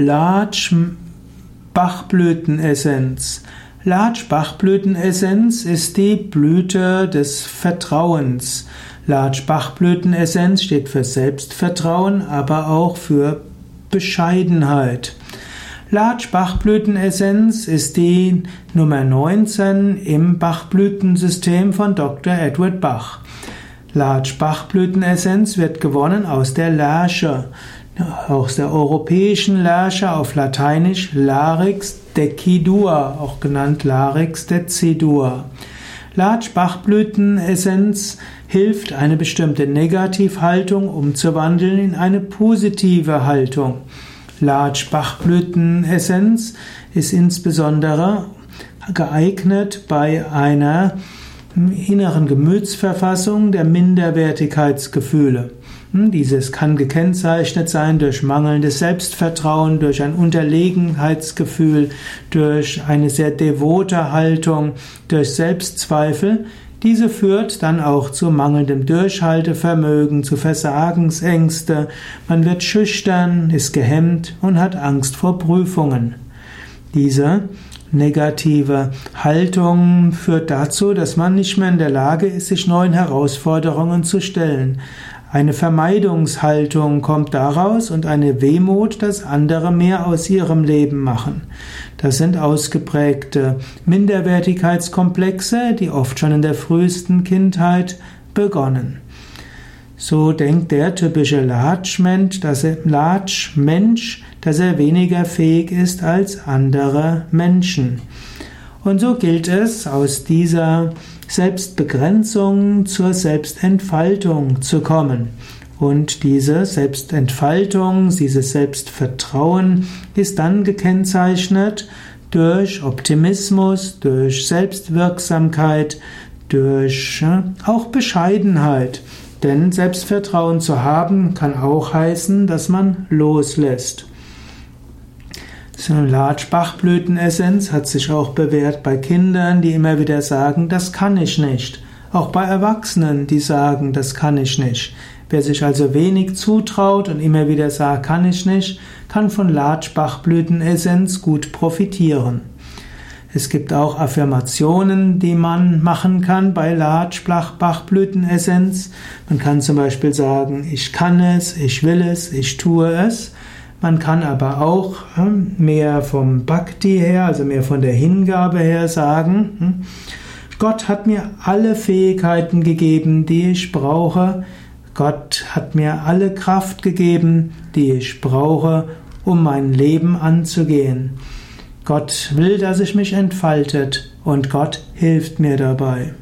Latsch Bachblütenessenz. Latsch Bachblütenessenz ist die Blüte des Vertrauens. Latsch Bachblütenessenz steht für Selbstvertrauen, aber auch für Bescheidenheit. Latsch Bachblütenessenz ist die Nummer 19 im Bachblütensystem von Dr. Edward Bach. Latsch Bachblütenessenz wird gewonnen aus der Lerche aus der europäischen Lerche auf Lateinisch Larix decidua, auch genannt Larix decidua. Latsch-Bachblütenessenz hilft, eine bestimmte Negativhaltung umzuwandeln in eine positive Haltung. Latsch-Bachblütenessenz ist insbesondere geeignet bei einer inneren Gemütsverfassung der Minderwertigkeitsgefühle. Hm, dieses kann gekennzeichnet sein durch mangelndes Selbstvertrauen, durch ein Unterlegenheitsgefühl, durch eine sehr devote Haltung, durch Selbstzweifel. Diese führt dann auch zu mangelndem Durchhaltevermögen, zu Versagensängste. Man wird schüchtern, ist gehemmt und hat Angst vor Prüfungen. Diese negative Haltung führt dazu, dass man nicht mehr in der Lage ist, sich neuen Herausforderungen zu stellen. Eine Vermeidungshaltung kommt daraus und eine Wehmut, dass andere mehr aus ihrem Leben machen. Das sind ausgeprägte Minderwertigkeitskomplexe, die oft schon in der frühesten Kindheit begonnen. So denkt der typische Latschmensch, dass er, Latschmensch, dass er weniger fähig ist als andere Menschen. Und so gilt es, aus dieser Selbstbegrenzung zur Selbstentfaltung zu kommen. Und diese Selbstentfaltung, dieses Selbstvertrauen ist dann gekennzeichnet durch Optimismus, durch Selbstwirksamkeit, durch auch Bescheidenheit. Denn Selbstvertrauen zu haben kann auch heißen, dass man loslässt. So eine Latsch-Bachblütenessenz hat sich auch bewährt bei Kindern, die immer wieder sagen, das kann ich nicht. Auch bei Erwachsenen, die sagen, das kann ich nicht. Wer sich also wenig zutraut und immer wieder sagt, kann ich nicht, kann von Latsch-Bachblütenessenz gut profitieren. Es gibt auch Affirmationen, die man machen kann bei Latsch-Bachblütenessenz. Man kann zum Beispiel sagen, ich kann es, ich will es, ich tue es. Man kann aber auch hm, mehr vom Bhakti her, also mehr von der Hingabe her sagen, hm, Gott hat mir alle Fähigkeiten gegeben, die ich brauche. Gott hat mir alle Kraft gegeben, die ich brauche, um mein Leben anzugehen. Gott will, dass ich mich entfaltet und Gott hilft mir dabei.